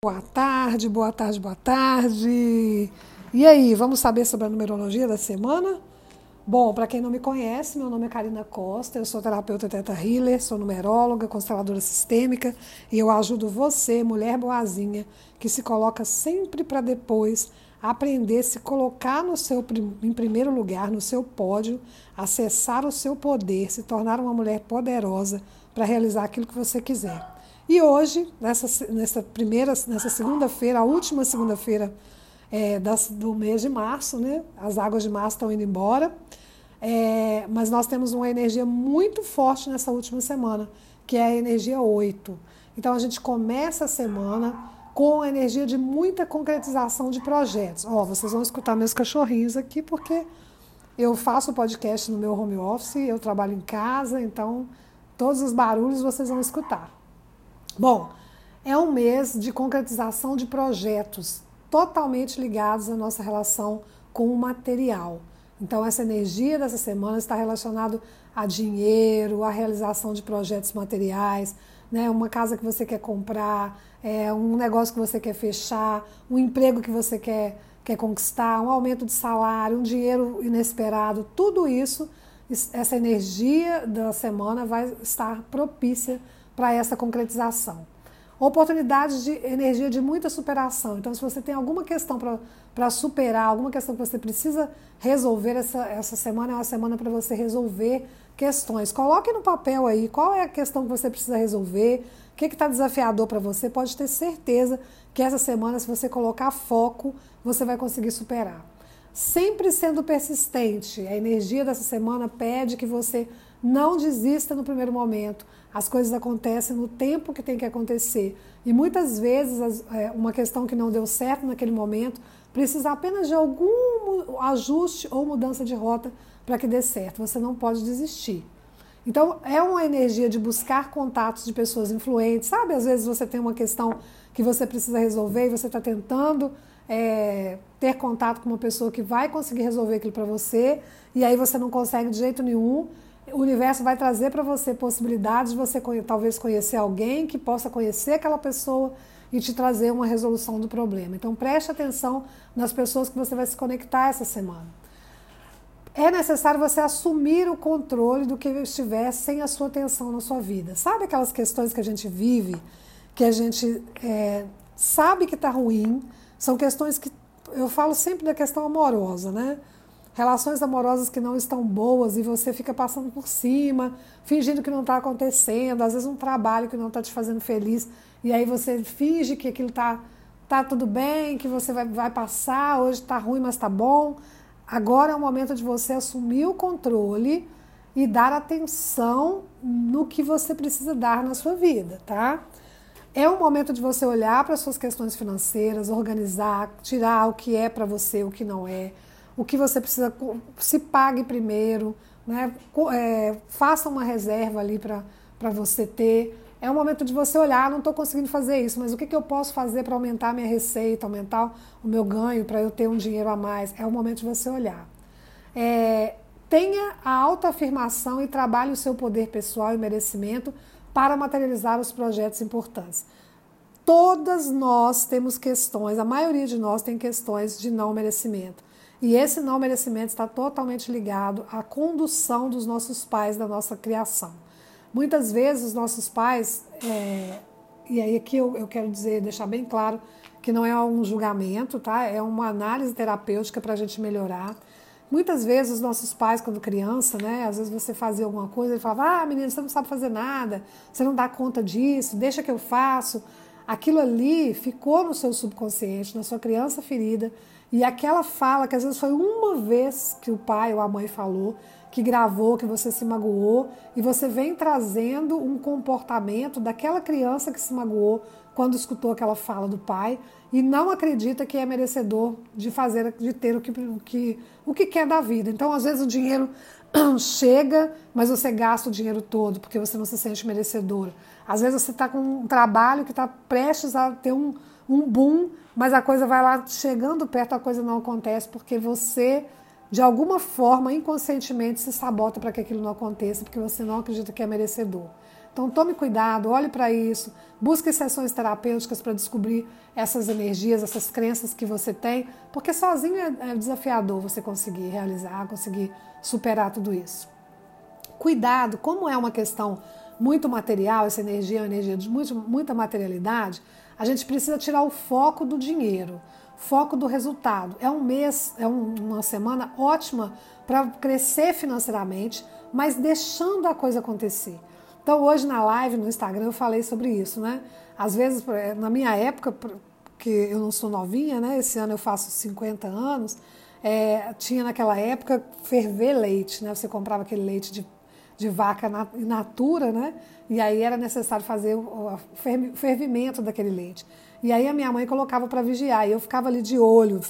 Boa tarde, boa tarde, boa tarde. E aí, vamos saber sobre a numerologia da semana? Bom, para quem não me conhece, meu nome é Karina Costa, eu sou terapeuta Teta Healer, sou numeróloga, consteladora sistêmica e eu ajudo você, mulher boazinha, que se coloca sempre para depois aprender a se colocar no seu, em primeiro lugar, no seu pódio, acessar o seu poder, se tornar uma mulher poderosa para realizar aquilo que você quiser. E hoje, nessa, nessa primeira, nessa segunda-feira, a última segunda-feira é, do mês de março, né? As águas de março estão indo embora. É, mas nós temos uma energia muito forte nessa última semana, que é a energia 8. Então a gente começa a semana com a energia de muita concretização de projetos. Ó, vocês vão escutar meus cachorrinhos aqui, porque eu faço podcast no meu home office, eu trabalho em casa, então todos os barulhos vocês vão escutar. Bom, é um mês de concretização de projetos totalmente ligados à nossa relação com o material. Então, essa energia dessa semana está relacionada a dinheiro, a realização de projetos materiais, né? uma casa que você quer comprar, é, um negócio que você quer fechar, um emprego que você quer, quer conquistar, um aumento de salário, um dinheiro inesperado, tudo isso, essa energia da semana vai estar propícia para essa concretização. Oportunidades de energia de muita superação. Então, se você tem alguma questão para superar, alguma questão que você precisa resolver, essa, essa semana é uma semana para você resolver questões. Coloque no papel aí qual é a questão que você precisa resolver, o que está desafiador para você. Pode ter certeza que essa semana, se você colocar foco, você vai conseguir superar. Sempre sendo persistente. A energia dessa semana pede que você não desista no primeiro momento. As coisas acontecem no tempo que tem que acontecer. E muitas vezes é, uma questão que não deu certo naquele momento precisa apenas de algum ajuste ou mudança de rota para que dê certo. Você não pode desistir. Então, é uma energia de buscar contatos de pessoas influentes. Sabe, às vezes você tem uma questão que você precisa resolver e você está tentando é, ter contato com uma pessoa que vai conseguir resolver aquilo para você, e aí você não consegue de jeito nenhum o universo vai trazer para você possibilidades de você talvez conhecer alguém que possa conhecer aquela pessoa e te trazer uma resolução do problema. Então preste atenção nas pessoas que você vai se conectar essa semana. É necessário você assumir o controle do que estiver sem a sua atenção na sua vida. Sabe aquelas questões que a gente vive, que a gente é, sabe que está ruim? São questões que eu falo sempre da questão amorosa, né? Relações amorosas que não estão boas e você fica passando por cima, fingindo que não está acontecendo, às vezes um trabalho que não está te fazendo feliz, e aí você finge que aquilo está tá tudo bem, que você vai, vai passar, hoje está ruim, mas está bom. Agora é o momento de você assumir o controle e dar atenção no que você precisa dar na sua vida, tá? É um momento de você olhar para as suas questões financeiras, organizar, tirar o que é para você, o que não é o que você precisa, se pague primeiro, né? É, faça uma reserva ali para você ter. É um momento de você olhar, ah, não estou conseguindo fazer isso, mas o que, que eu posso fazer para aumentar minha receita, aumentar o meu ganho, para eu ter um dinheiro a mais? É o momento de você olhar. É, tenha a autoafirmação e trabalhe o seu poder pessoal e merecimento para materializar os projetos importantes. Todas nós temos questões, a maioria de nós tem questões de não merecimento. E esse não merecimento está totalmente ligado à condução dos nossos pais da nossa criação. Muitas vezes os nossos pais, é, e aí aqui eu, eu quero dizer, deixar bem claro que não é um julgamento, tá? É uma análise terapêutica para a gente melhorar. Muitas vezes os nossos pais, quando criança, né? Às vezes você fazia alguma coisa e falava: Ah, menino, você não sabe fazer nada, você não dá conta disso, deixa que eu faço. Aquilo ali ficou no seu subconsciente, na sua criança ferida e aquela fala, que às vezes foi uma vez que o pai ou a mãe falou, que gravou, que você se magoou, e você vem trazendo um comportamento daquela criança que se magoou quando escutou aquela fala do pai e não acredita que é merecedor de fazer, de ter o que, o que, o que quer da vida. Então, às vezes, o dinheiro chega, mas você gasta o dinheiro todo porque você não se sente merecedor. Às vezes, você está com um trabalho que está prestes a ter um, um boom, mas a coisa vai lá chegando perto, a coisa não acontece porque você, de alguma forma, inconscientemente se sabota para que aquilo não aconteça, porque você não acredita que é merecedor. Então tome cuidado, olhe para isso, busque sessões terapêuticas para descobrir essas energias, essas crenças que você tem, porque sozinho é, é desafiador você conseguir realizar, conseguir superar tudo isso. Cuidado, como é uma questão muito material, essa energia é uma energia de muito, muita materialidade, a gente precisa tirar o foco do dinheiro, foco do resultado. É um mês, é um, uma semana ótima para crescer financeiramente, mas deixando a coisa acontecer. Então, hoje na live no Instagram eu falei sobre isso, né? Às vezes, na minha época, que eu não sou novinha, né? Esse ano eu faço 50 anos, é, tinha naquela época ferver leite, né? Você comprava aquele leite de, de vaca in natura, né? E aí era necessário fazer o, fervimento daquele leite. E aí a minha mãe colocava para vigiar, e eu ficava ali de olho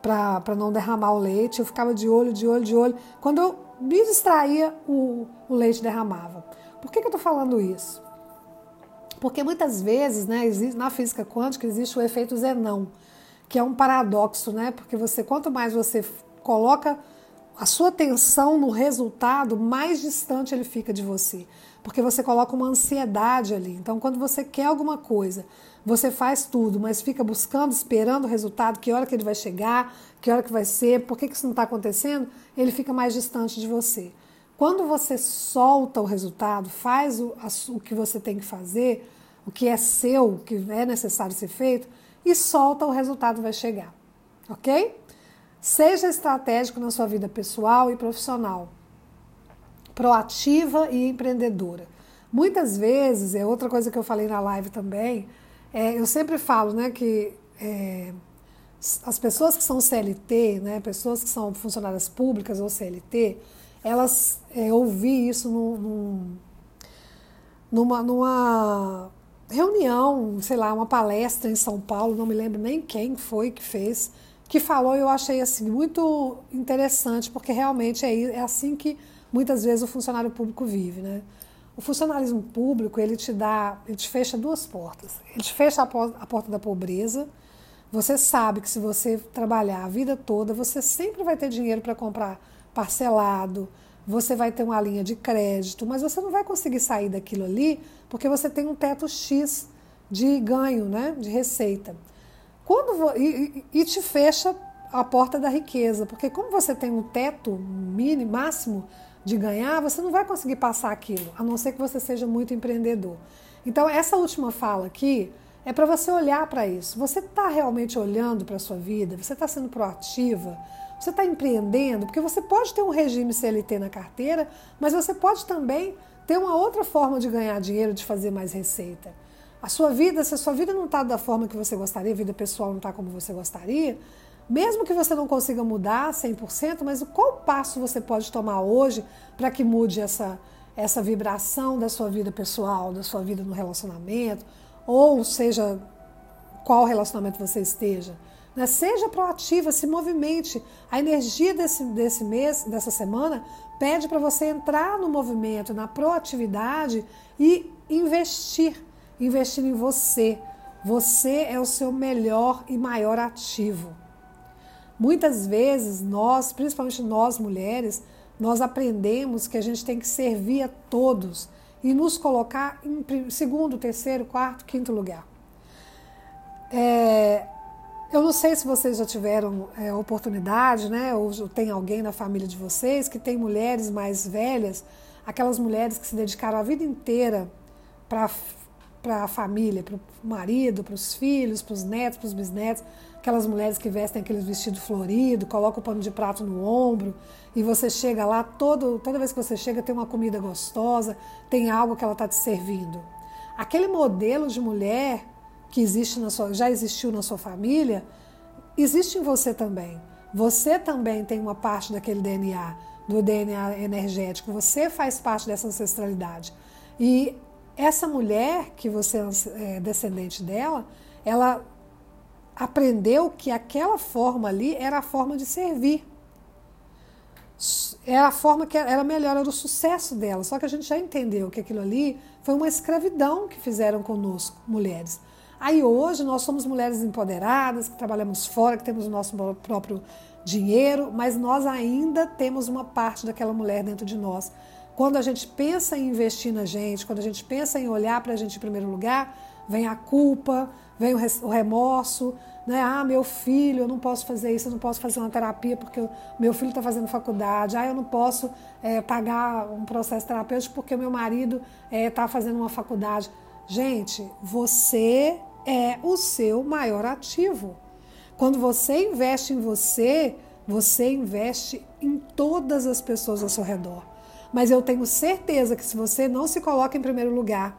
para não derramar o leite, eu ficava de olho, de olho, de olho. Quando eu me distraía, o, o leite derramava. Por que, que eu estou falando isso? Porque muitas vezes, né, na física quântica existe o efeito Zenão, que é um paradoxo, né? Porque você, quanto mais você coloca a sua atenção no resultado, mais distante ele fica de você. Porque você coloca uma ansiedade ali. Então, quando você quer alguma coisa, você faz tudo, mas fica buscando, esperando o resultado, que hora que ele vai chegar, que hora que vai ser, por que, que isso não está acontecendo, ele fica mais distante de você. Quando você solta o resultado, faz o, o que você tem que fazer, o que é seu, o que é necessário ser feito, e solta, o resultado vai chegar. Ok? Seja estratégico na sua vida pessoal e profissional, proativa e empreendedora. Muitas vezes, é outra coisa que eu falei na live também, é, eu sempre falo né, que é, as pessoas que são CLT, né, pessoas que são funcionárias públicas ou CLT, elas é, ouvi isso num, numa, numa reunião, sei lá, uma palestra em São Paulo, não me lembro nem quem foi que fez, que falou e eu achei assim muito interessante, porque realmente é, é assim que muitas vezes o funcionário público vive, né? O funcionalismo público, ele te dá, ele te fecha duas portas. Ele te fecha a a porta da pobreza. Você sabe que se você trabalhar a vida toda, você sempre vai ter dinheiro para comprar parcelado, você vai ter uma linha de crédito, mas você não vai conseguir sair daquilo ali porque você tem um teto X de ganho, né, de receita. Quando e, e te fecha a porta da riqueza, porque como você tem um teto mínimo, máximo de ganhar, você não vai conseguir passar aquilo, a não ser que você seja muito empreendedor. Então, essa última fala aqui é para você olhar para isso. Você está realmente olhando para a sua vida? Você está sendo proativa? Você está empreendendo? Porque você pode ter um regime CLT na carteira, mas você pode também ter uma outra forma de ganhar dinheiro, de fazer mais receita. A sua vida, se a sua vida não está da forma que você gostaria, a vida pessoal não está como você gostaria, mesmo que você não consiga mudar 100%, mas qual passo você pode tomar hoje para que mude essa, essa vibração da sua vida pessoal, da sua vida no relacionamento, ou seja, qual relacionamento você esteja? Né? Seja proativa, se movimente. A energia desse, desse mês, dessa semana, pede para você entrar no movimento, na proatividade e investir. Investir em você. Você é o seu melhor e maior ativo. Muitas vezes nós, principalmente nós mulheres, nós aprendemos que a gente tem que servir a todos e nos colocar em segundo, terceiro, quarto, quinto lugar. É, eu não sei se vocês já tiveram é, oportunidade, né? Ou tem alguém na família de vocês que tem mulheres mais velhas, aquelas mulheres que se dedicaram a vida inteira para para a família, para o marido, para os filhos, para os netos, para os bisnetos, aquelas mulheres que vestem aqueles vestidos floridos, colocam o pano de prato no ombro e você chega lá, todo, toda vez que você chega tem uma comida gostosa, tem algo que ela está te servindo. Aquele modelo de mulher que existe na sua, já existiu na sua família, existe em você também. Você também tem uma parte daquele DNA, do DNA energético. Você faz parte dessa ancestralidade. E essa mulher que você é descendente dela, ela aprendeu que aquela forma ali era a forma de servir. Era a forma que era melhor, era o sucesso dela. Só que a gente já entendeu que aquilo ali foi uma escravidão que fizeram conosco, mulheres. Aí hoje nós somos mulheres empoderadas, que trabalhamos fora, que temos o nosso próprio dinheiro, mas nós ainda temos uma parte daquela mulher dentro de nós Quando a gente pensa em investir na gente, quando a gente pensa em olhar para a gente em primeiro lugar, vem a culpa, vem o remorso, né? Ah, meu filho, eu não posso fazer isso, eu não posso fazer uma terapia porque meu filho está fazendo faculdade. Ah, eu não posso é, pagar um processo terapêutico porque meu marido está é, fazendo uma faculdade. Gente, você é o seu maior ativo. Quando você investe em você, você investe em todas as pessoas ao seu redor. Mas eu tenho certeza que se você não se coloca em primeiro lugar,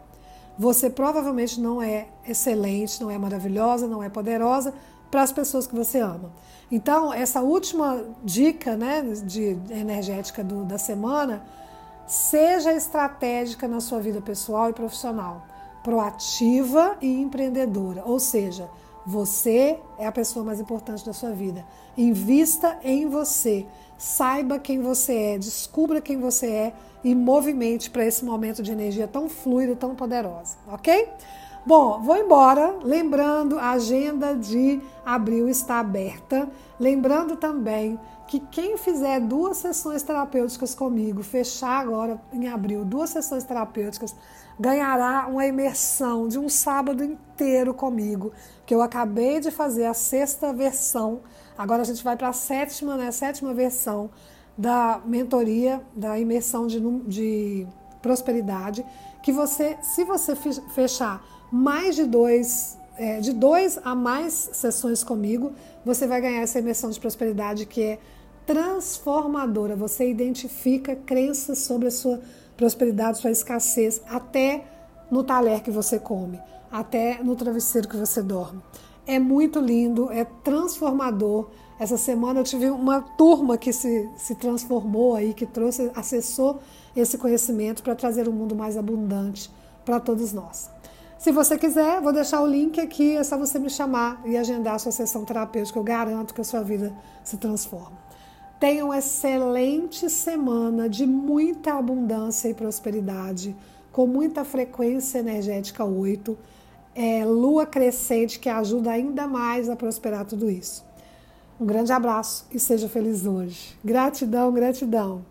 você provavelmente não é excelente, não é maravilhosa, não é poderosa para as pessoas que você ama. Então, essa última dica né, de energética do, da semana, seja estratégica na sua vida pessoal e profissional, proativa e empreendedora, ou seja, você é a pessoa mais importante da sua vida. Invista em você. Saiba quem você é, descubra quem você é e movimente para esse momento de energia tão fluida, tão poderosa, ok? Bom, vou embora. Lembrando, a agenda de abril está aberta. Lembrando também que quem fizer duas sessões terapêuticas comigo, fechar agora em abril duas sessões terapêuticas, ganhará uma imersão de um sábado inteiro comigo, que eu acabei de fazer a sexta versão. Agora a gente vai para a sétima, né? Sétima versão da mentoria, da imersão de, de prosperidade, que você, se você fechar mais de dois, é, de dois a mais sessões comigo, você vai ganhar essa imersão de prosperidade que é transformadora. Você identifica crenças sobre a sua prosperidade, sua escassez, até no talher que você come, até no travesseiro que você dorme. É muito lindo, é transformador. Essa semana eu tive uma turma que se, se transformou aí, que trouxe, acessou esse conhecimento para trazer um mundo mais abundante para todos nós. Se você quiser, vou deixar o link aqui, é só você me chamar e agendar a sua sessão terapêutica. Eu garanto que a sua vida se transforma. Tenha uma excelente semana de muita abundância e prosperidade, com muita frequência energética 8, é, lua crescente que ajuda ainda mais a prosperar tudo isso. Um grande abraço e seja feliz hoje. Gratidão, gratidão.